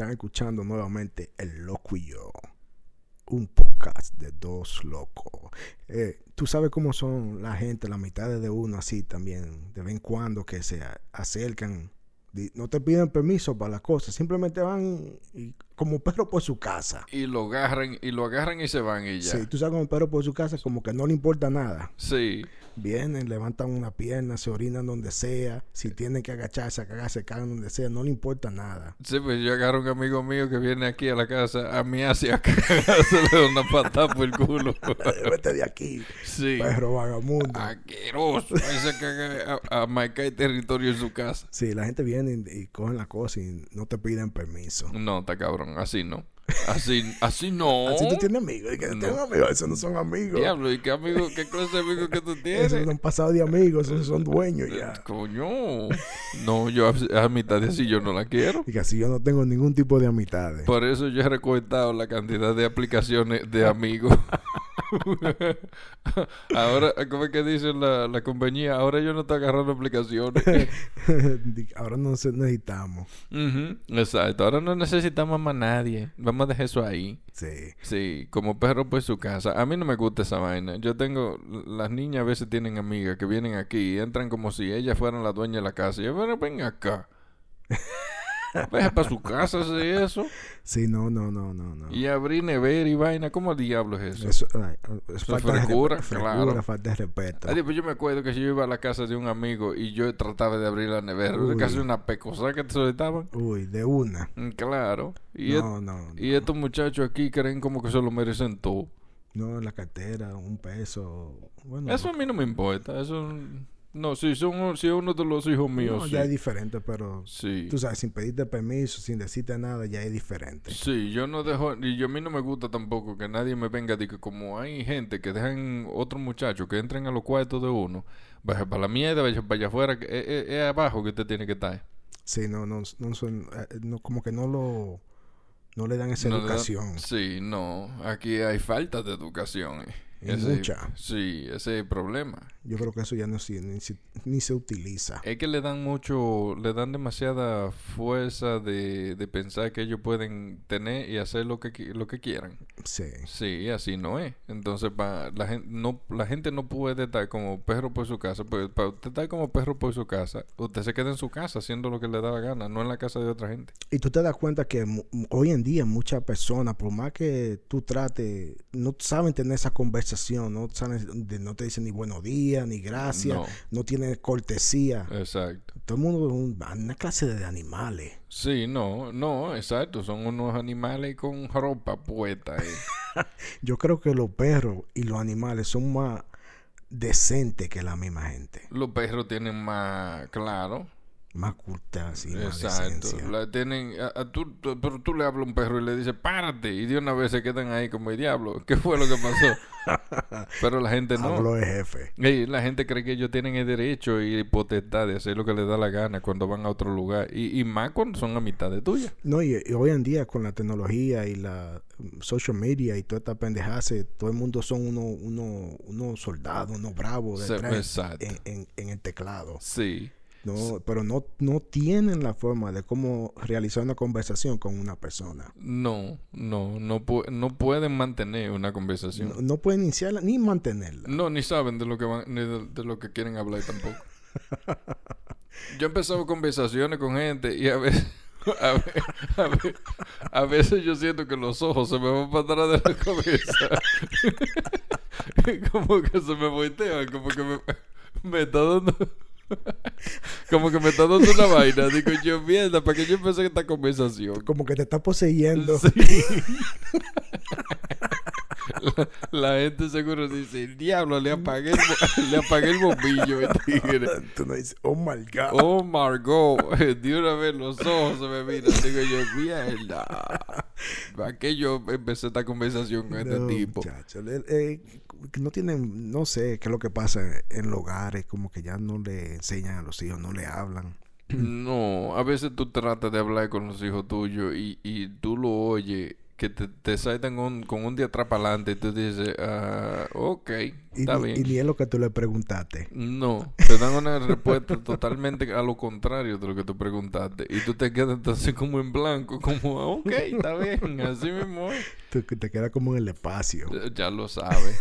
Están escuchando nuevamente El Loco y Yo. Un podcast de dos locos. Eh, Tú sabes cómo son la gente, la mitad de uno así también, de vez en cuando que se acercan. No te piden permiso para las cosas, simplemente van y- como perro por su casa. Y lo agarran, y lo agarran y se van y ya. Sí, tú sabes como perro por su casa, como que no le importa nada. Sí. Vienen, levantan una pierna, se orinan donde sea. Si tienen que agacharse, a cagar, se cagan donde sea. No le importa nada. Sí, pues yo agarro a un amigo mío que viene aquí a la casa a mí hacia se le da una patada por el culo. Vete de aquí, Sí. perro vagamundo. Aqueroso. Ahí se caga a, a marcar territorio en su casa. Sí, la gente viene y, y cogen la cosa y no te piden permiso. No, está cabrón. Así no. Así, así no. Así tú tienes amigos. Y que No. tengo amigos, esos no son amigos. Diablo, ¿y qué amigo, qué clase de amigos que tú Esos tienes? no han pasado de amigos, esos son dueños ya. Coño. No, yo a, a mitad de así yo no la quiero. Y que así yo no tengo ningún tipo de amistades. Por eso yo he recortado la cantidad de aplicaciones de amigos. ahora, ¿cómo es que dice la, la compañía? Ahora yo no estoy agarrando aplicaciones. Ahora no necesitamos. Ujú, Exacto. Ahora no necesitamos más nadie. Vamos a dejar eso ahí. Sí. Sí, como perro por su casa. A mí no me gusta esa vaina. Yo tengo, las niñas a veces tienen amigas que vienen aquí y entran como si ellas fueran la dueña de la casa. Y yo, bueno, ven acá. Deja para su casa hacer eso. Sí, no, no, no, no, no. Y abrir nevera y vaina. ¿Cómo diablo es eso? Eso, ay, es Eso falta es frescura, de claro. Falta de respeto. Ay, pues yo me acuerdo que si yo iba a la casa de un amigo y yo trataba de abrir la nevera, era Uy. casi una pecosa que te soltaban. Uy, de una. Mm, Claro. Y, et- No, no, y estos muchachos aquí creen como que se lo merecen todo. no, la cartera, un peso. Bueno, Eso a mí no me importa. Eso. No, si son si es uno de los hijos míos, no, sí. ya es diferente, pero Sí. tú sabes, sin pedirte permiso, sin decirte nada, ya es diferente. Sí, yo no dejo, y yo a mí no me gusta tampoco que nadie me venga de que como hay gente que dejan otros muchachos que entren a los cuartos de uno, vaya para la mierda, vaya para allá afuera, que es, es- abajo que usted tiene que estar. Sí, no, no, no son, eh, no, como que no lo, no le dan esa No le da- educación. Sí, no, aquí hay falta de educación. eh. Y Ese- mucha. Sí, ese es el problema. Yo creo que eso ya no se- ni, se- ni se utiliza. Es que le dan mucho, le dan demasiada fuerza de, de pensar que ellos pueden tener y hacer lo que, lo que quieran. Sí, Sí, así no es. Entonces, pa, la, gente, no, la gente no puede estar como perro por su casa. Pues, para usted estar como perro por su casa, usted se queda en su casa haciendo lo que le da la gana, no en la casa de otra gente. Y tú te das cuenta que hoy en día muchas personas, por más que tú trates, no saben tener esa conversación, no saben, de- no te dicen ni buenos días, ni gracias, No. no, tienen cortesía. Exacto. Todo el mundo es un- una clase de animales. Sí, no, no, exacto. Son unos animales con ropa puesta. eh. Yo creo que los perros y los animales son más decentes que la misma gente. Los perros tienen más, claro. Más cultas y más Exacto. La tienen, a- a tú- tú- pero tú le hablas a un perro y le dices, párate. Y de una vez se quedan ahí como el diablo. ¿Qué fue lo que pasó? pero la gente no. Habló de jefe. La gente cree que ellos tienen el derecho y potestad de hacer lo que les da la gana cuando van a otro lugar. Y, y más cuando son a mitad de tuya. No, y, y hoy en día con la tecnología y la mm, social media y toda esta pendejada, todo el mundo son unos uno, unos soldados, unos bravos en, en- en el teclado. Sí. No, pero no, no tienen la forma de cómo realizar una conversación con una persona. No, no, no, pu- no pueden mantener una conversación. No, no pueden iniciarla ni mantenerla. No, ni saben de lo que van, ni de, de lo que quieren hablar tampoco. Yo he empezado conversaciones con gente y a veces, a, ve- a ve- a veces yo siento que los ojos se me van para atrás de la cabeza. como que se me voltean, como que me, me está dando... Como que me está dando una vaina. Digo yo, mierda, ¿para qué yo empecé esta conversación? Como que te está poseyendo. Sí. la, la gente seguro dice, el diablo, le apagué el, le apagué el bombillo, el tigre. Tú no dices, oh my God. Oh, Margot, de una vez los ojos se me miran. Digo yo, mierda. ¿Para qué yo empecé esta conversación con este tipo? muchacho, eh, no tienen, no sé qué es lo que pasa en los hogares, como que ya no le enseñan a los hijos, no le hablan. No, a veces tú tratas de hablar con los hijos tuyos y, y tú lo oyes que te, te saltan con, con un día atrás para adelante y tú dices, ah, ok, Y, está ni- bien. y ni es lo que tú le preguntaste. No, te dan una respuesta totalmente a lo contrario de lo que tú preguntaste. Y tú te quedas entonces como en blanco, como, "Ah, ok, está bien, así mismo es". Tú que te quedas como en el espacio. Ya lo sabes.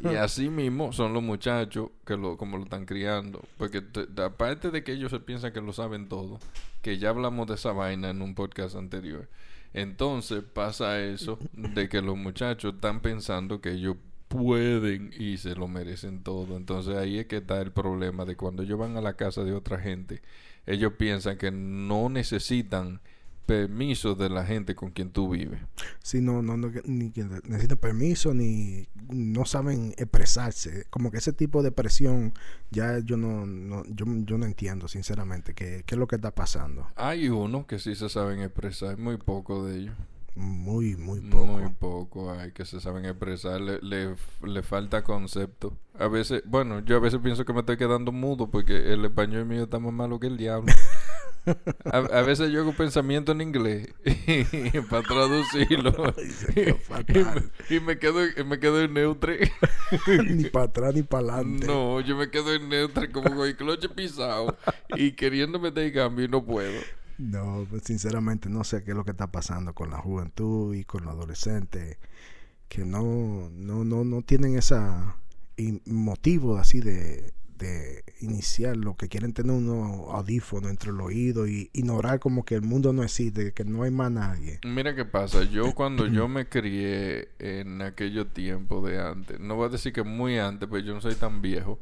Y así mismo son los muchachos que lo, como lo están criando. Porque te- aparte de que ellos se piensan que lo saben todo, que ya hablamos de esa vaina en un podcast anterior. Entonces pasa eso de que los muchachos están pensando que ellos pueden y se lo merecen todo. Entonces ahí es que está el problema de cuando ellos van a la casa de otra gente, ellos piensan que no necesitan permiso de la gente con quien tú vives. Si no, no, no, ni que necesitan permiso, ni no saben expresarse. Como que ese tipo de presión, ya yo no, no yo, yo no entiendo, sinceramente, qué, qué es lo que está pasando. Hay uno que sí se saben expresar, muy poco de ellos. Muy, muy poco. Muy poco hay que se saben expresar, le, le, le falta concepto. A veces, bueno, yo a veces pienso que me estoy quedando mudo porque el español mío está más malo que el diablo. A, a veces yo hago pensamiento en inglés para traducirlo y, me, y me quedo y me quedo en neutre. ni para atrás ni para adelante. No, yo me quedo en neutre como con el cloche pisado y queriendo meter cambio y no puedo. No, pues, sinceramente no sé qué es lo que está pasando con la juventud y con los adolescentes que no, no, no, no tienen esa motivo así de, de iniciar lo que quieren tener unos audífonos entre los oídos y ignorar como que el mundo no existe, que no hay más nadie. Mira qué pasa, yo cuando yo me crié en aquellos tiempos de antes, no voy a decir que muy antes, pues yo no soy tan viejo,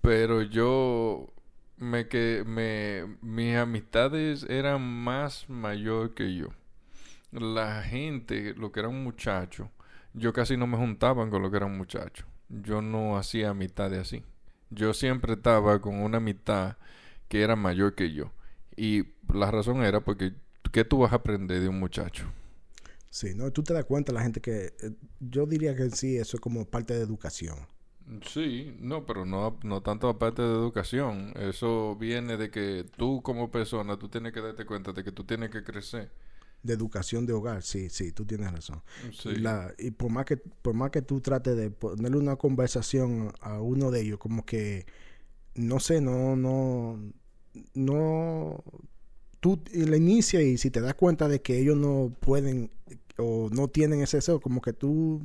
pero yo me que me mis amistades eran más mayor que yo. La gente, lo que era un muchacho, yo casi no me juntaban con lo que era un muchacho. Yo no hacía amistades así. Yo siempre estaba con una amistad que era mayor que yo. Y la razón era porque ¿qué tú vas a aprender de un muchacho? Sí, ¿no? Tú te das cuenta la gente que... eh, yo diría que sí, eso es como parte de educación. Sí, no, pero no, no tanto aparte de educación. Eso viene de que tú como persona, tú tienes que darte cuenta de que tú tienes que crecer. De educación de hogar, sí, sí, tú tienes razón. Sí. Y, la- y por más que por más que tú trates de ponerle una conversación a uno de ellos como que no sé no no no tú la inicia y si te das cuenta de que ellos no pueden o no tienen ese deseo como que tú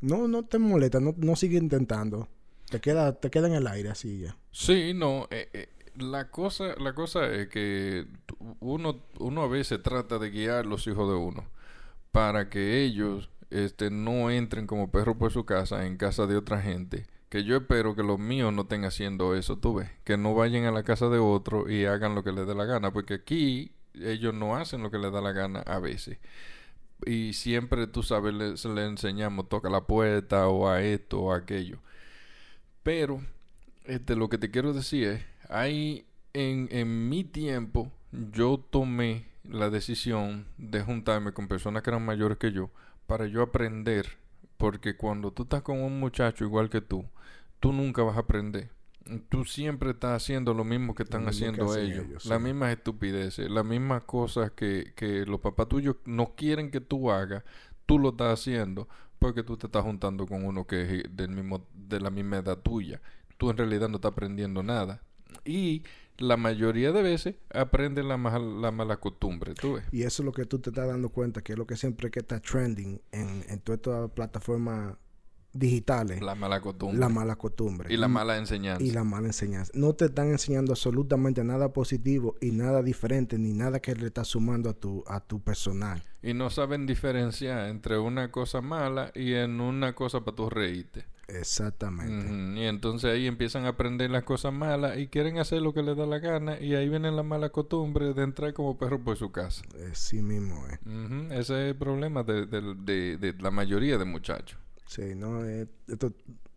no no te molesta no, no sigue intentando te queda te queda en el aire así ya Sí, no, eh, eh, la cosa, la cosa es que uno, uno a veces trata de guiar los hijos de uno para que ellos este, no entren como perros por su casa en casa de otra gente. Que yo espero que los míos no estén haciendo eso, tú ves. Que no vayan a la casa de otro y hagan lo que les dé la gana. Porque aquí ellos no hacen lo que les da la gana a veces. Y siempre, tú sabes, les, le enseñamos, toca la puerta o a esto o a aquello. Pero este, lo que te quiero decir es, hay en, en mi tiempo, yo tomé la decisión de juntarme con personas que eran mayores que yo para yo aprender, porque cuando tú estás con un muchacho igual que tú, tú nunca vas a aprender. Tú siempre estás haciendo lo mismo que están que haciendo ellos, las mismas estupideces, las mismas cosas que, que los papás tuyos no quieren que tú hagas, tú lo estás haciendo porque tú te estás juntando con uno que es del mismo, de la misma edad tuya. Tú en realidad no estás aprendiendo nada. Y la mayoría de veces aprenden la, mal- la mala costumbre, tú ves. y eso es lo que tú te estás dando cuenta que es lo que siempre que está trending en, en todas estas plataformas digitales La mala costumbre. la mala costumbre y la mala enseñanza. y la mala enseñanza. No te están enseñando absolutamente nada positivo y nada diferente ni nada que le está sumando a tu a tu personal. Y no saben diferenciar entre una cosa mala y en una cosa para tú reírte. Exactamente. Y entonces ahí empiezan a aprender las cosas malas y quieren hacer lo que les da la gana y ahí viene la mala costumbre de entrar como perro por su casa. Así mismo es. Ujú, Ese es el problema de, de- de- de la mayoría de muchachos. Sí, no, Eh, esto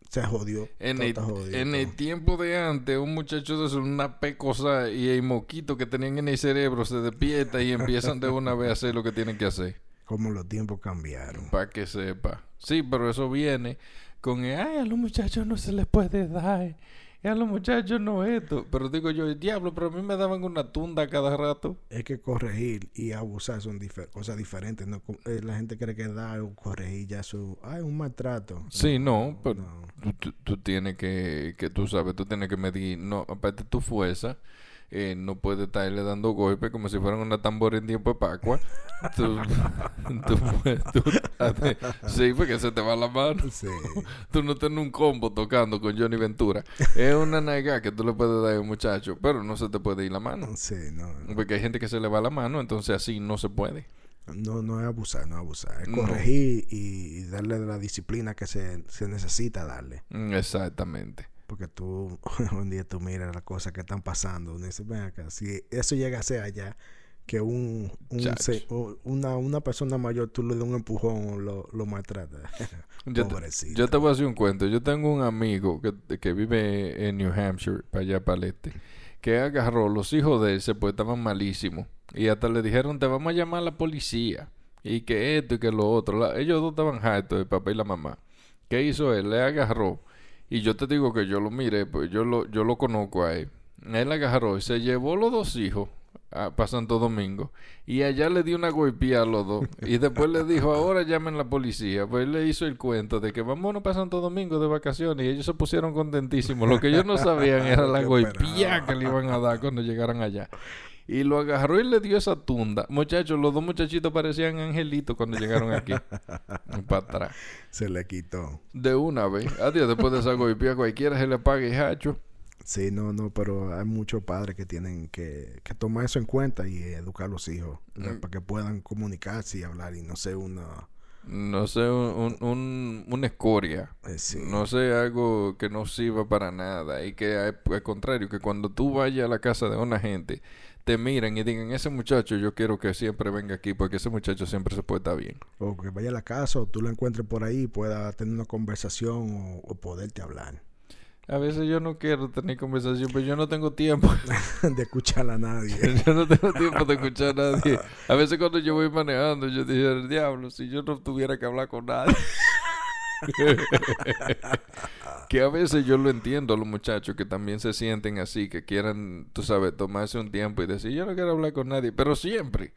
se jodió. En, el, jodido, en el tiempo de antes, un muchacho de una pecosa y el moquito que tenían en el cerebro se despierta y empiezan de una vez a hacer lo que tienen que hacer. Como los tiempos cambiaron. Para que sepa. Sí, pero eso viene con el, ay, a los muchachos no se les puede dar. Y a los muchachos no esto. Pero digo yo, diablo, pero a mí me daban una tunda cada rato. Es que corregir y abusar son difer- cosas diferentes. ¿no? Eh, la gente cree que dar o corregir ya eso... Ay, un maltrato. Sí, no, pero no. tú, tú- tienes que, que tú sabes, tú tienes que medir, no, aparte tu fuerza, eh, no puedes estarle dando golpes como si fueran una tambora en tiempo de Pascua. Tú, tú puedes- tú- hace- sí, porque se te va la mano. Sí. Tú no tienes un combo tocando con Johnny Ventura. Es una nalga que tú le puedes dar a un muchacho, pero no se te puede ir la mano. Sí, no, no. Porque hay gente que se le va la mano, entonces así no se puede. No, no es abusar, no es abusar. Es No. corregir y, y darle la disciplina que se, se necesita darle. Mm, Exactamente. Porque tú, un día tú miras las cosas que están pasando. Y dices, ven acá, si eso llega a ser allá, que un, se- una, una persona mayor tú le das un empujón o lo, lo maltrata. Yo te, yo te voy a hacer un cuento. Yo tengo un amigo que, que vive en New Hampshire, para allá, para el este, que agarró, los hijos de él se pues estaban malísimos. Y hasta le dijeron, te vamos a llamar a la policía. Y que esto y que lo otro. La- ellos dos estaban hartos, el papá y la mamá. ¿Qué hizo él? Le agarró. Y yo te digo que yo lo miré, pues yo lo, yo lo conozco a él. Él agarró y se llevó los dos hijos a, para Santo Domingo. Y allá le dio una golpeada a los dos. Y después le dijo, ahora llamen la policía. Pues él le hizo el cuento de que vámonos para Santo Domingo de vacaciones. Y ellos se pusieron contentísimos. Lo que ellos no sabían era la esperado. que le iban a dar cuando llegaran allá. Y lo agarró y le dio esa tunda. Muchachos, los dos muchachitos parecían angelitos cuando llegaron aquí. para atrás. Se le quitó. De una vez. Adiós, después de esa golpeada cualquiera se le paga y hacho. Sí, no, no, pero hay muchos padres que tienen que, que tomar eso en cuenta y educar a los hijos. Mm. para que puedan comunicarse y hablar y no sé una... No sé, un, un, un- una escoria. eh, sí. No sé, algo que no sirva para nada. Y que al contrario, que cuando tú vayas a la casa de una gente, te miran y digan, ese muchacho yo quiero que siempre venga aquí porque ese muchacho siempre se puede estar bien. O que vaya a la casa o tú lo encuentres por ahí y pueda tener una conversación o, o poderte hablar. A veces yo no quiero tener conversación, pero yo no tengo tiempo. de escuchar a nadie. yo no tengo tiempo de escuchar a nadie. A veces cuando yo voy manejando, yo dije, el diablo, si yo no tuviera que hablar con nadie. que a veces yo lo entiendo a los muchachos que también se sienten así, que quieran, tú sabes, tomarse un tiempo y decir, yo no quiero hablar con nadie, pero siempre,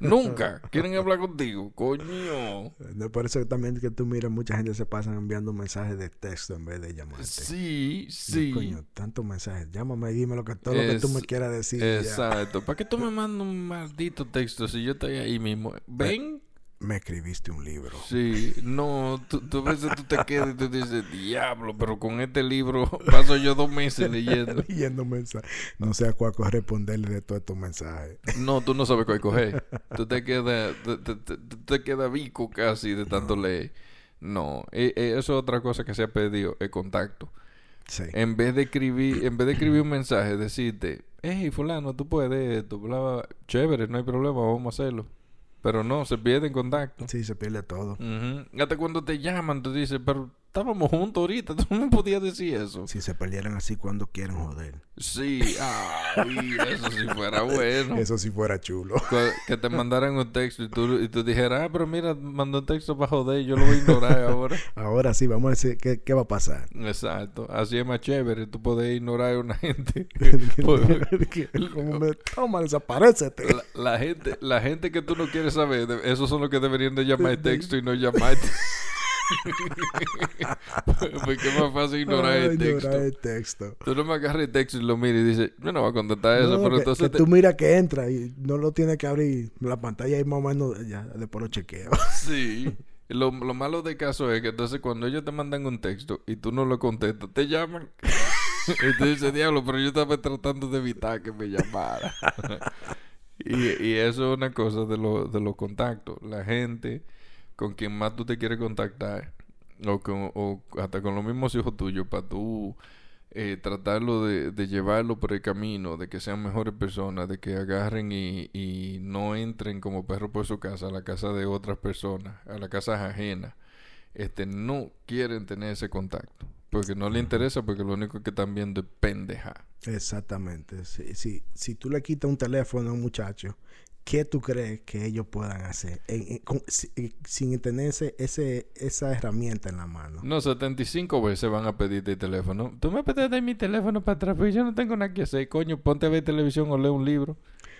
nunca quieren hablar contigo, coño. Me parece también que tú miras, mucha gente se pasan enviando mensajes de texto en vez de llamarte. Sí, sí. Coño, tantos mensajes. Llámame y dime lo que, todo lo que tú me quieras decir. Exacto. ¿Para qué tú me mandas un maldito texto si yo estoy ahí mismo? Ven. Me escribiste un libro. Sí, no, tú, tú a veces tú te quedas y tú dices, diablo, pero con este libro paso yo dos meses leyendo. Leyendo mensajes. No sé a cuál corresponderle de todos estos mensajes. No, tú no sabes cuál coger. Tú te quedas, te, te, te- quedas bico casi de tanto leer. No, eh, eh, eso es otra cosa que se ha perdido, el contacto. Sí. En vez de escribir, en vez de escribir un mensaje, decirte, hey, fulano, tú puedes esto, bla, bla, bla". chévere, no hay problema, vamos a hacerlo. Pero no, se pierde en contacto. Sí, se pierde todo. Ujú. Hasta cuando te llaman, tú dices, pero estábamos juntos ahorita, tú no me podías decir eso. Si se perdieran así cuando quieren joder. Sí, ay, eso sí fuera bueno. Eso sí fuera chulo. Que- Que te mandaran un texto y tú, y tú dijeras, ah, pero mira, mandó un texto para joder, yo lo voy a ignorar ahora. Ahora sí, vamos a decir qué, qué va a pasar. Exacto, así es más chévere, tú puedes ignorar a una gente. Como me toma, desaparecete. La, la gente, la gente que tú no quieres saber, esos son los que deberían de llamar texto y no llamarte. Porque es más fácil ignorar el texto. ignorar el texto. Tú no me agarras el texto y lo miras y dices, yo no voy a contestar eso, No, pero que, entonces... que te- tú miras que entra y no lo tienes que abrir la pantalla y más o menos ya después lo chequeo. Sí. Lo, lo malo del caso es que entonces cuando ellos te mandan un texto y tú no lo contestas, te llaman. y tú dices, diablo, pero yo estaba tratando de evitar que me llamara. y, y eso es una cosa de, lo- de los contactos. La gente con quien más tú te quieres contactar, o, con, o hasta con los mismos hijos tuyos, para tú eh, tratarlo de, de llevarlo por el camino, de que sean mejores personas, de que agarren y, y no entren como perros por su casa, a la casa de otras personas, a la casa ajena, este, no quieren tener ese contacto. Porque no le interesa, porque lo único que están viendo es pendeja. Exactamente. Si, si, si tú le quitas un teléfono a un muchacho, ¿qué tú crees que ellos puedan hacer en- en- con- si- eh, sin tener ese, ese- esa herramienta en la mano? No, 75 veces van a pedirte el teléfono. Tú me dar mi teléfono para atrás, porque yo no tengo nada que hacer. Coño, ponte a ver televisión o lee un libro.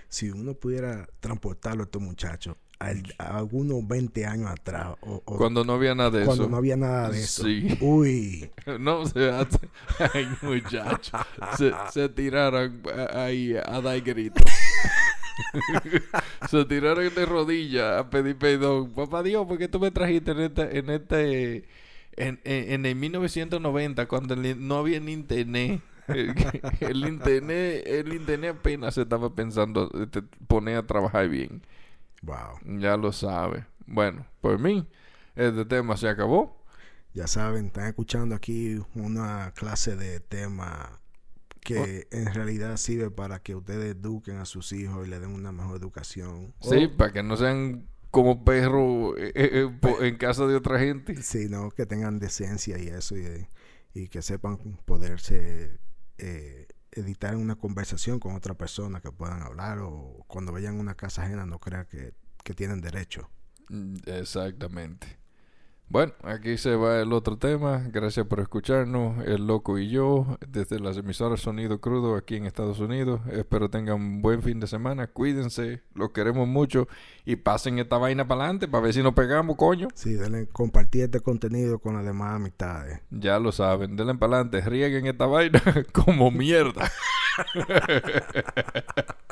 Si uno pudiera transportarlo a estos muchachos a, a algunos 20 años atrás o, o Cuando no había nada de cuando eso. no había nada de eso. Sí. Uy, No, se hace. Ay, muchacho. Se, se tiraron a- ahí a dar grito. se tiraron de rodillas a pedir perdón. Papá Dios, ¿por qué tú me trajiste en este. En, este, en, en, en el 1990, cuando no había ni internet? El, el internet el internet apenas se estaba pensando este, poner a trabajar bien. wow. Ya lo sabe. Bueno, por mí, este tema se acabó. Ya saben, están escuchando aquí una clase de tema que Oh. en realidad sirve para que ustedes eduquen a sus hijos y le den una mejor educación. Sí, para que no sean como perros eh, eh, eh, en casa de otra gente. Sí, no, que tengan decencia y eso, y, y que sepan poderse eh, editar una conversación con otra persona que puedan hablar o cuando vayan a una casa ajena no crean que, que tienen derecho. Mm, Exactamente. Bueno, aquí se va el otro tema. Gracias por escucharnos. El Loco y yo, desde las emisoras Sonido Crudo aquí en Estados Unidos. Espero tengan un buen fin de semana. Cuídense, los queremos mucho. Y pasen esta vaina para adelante para ver si nos pegamos, coño. Sí, denle compartir este contenido con las demás amistades. Ya lo saben. Denle para adelante. Rieguen esta vaina como mierda.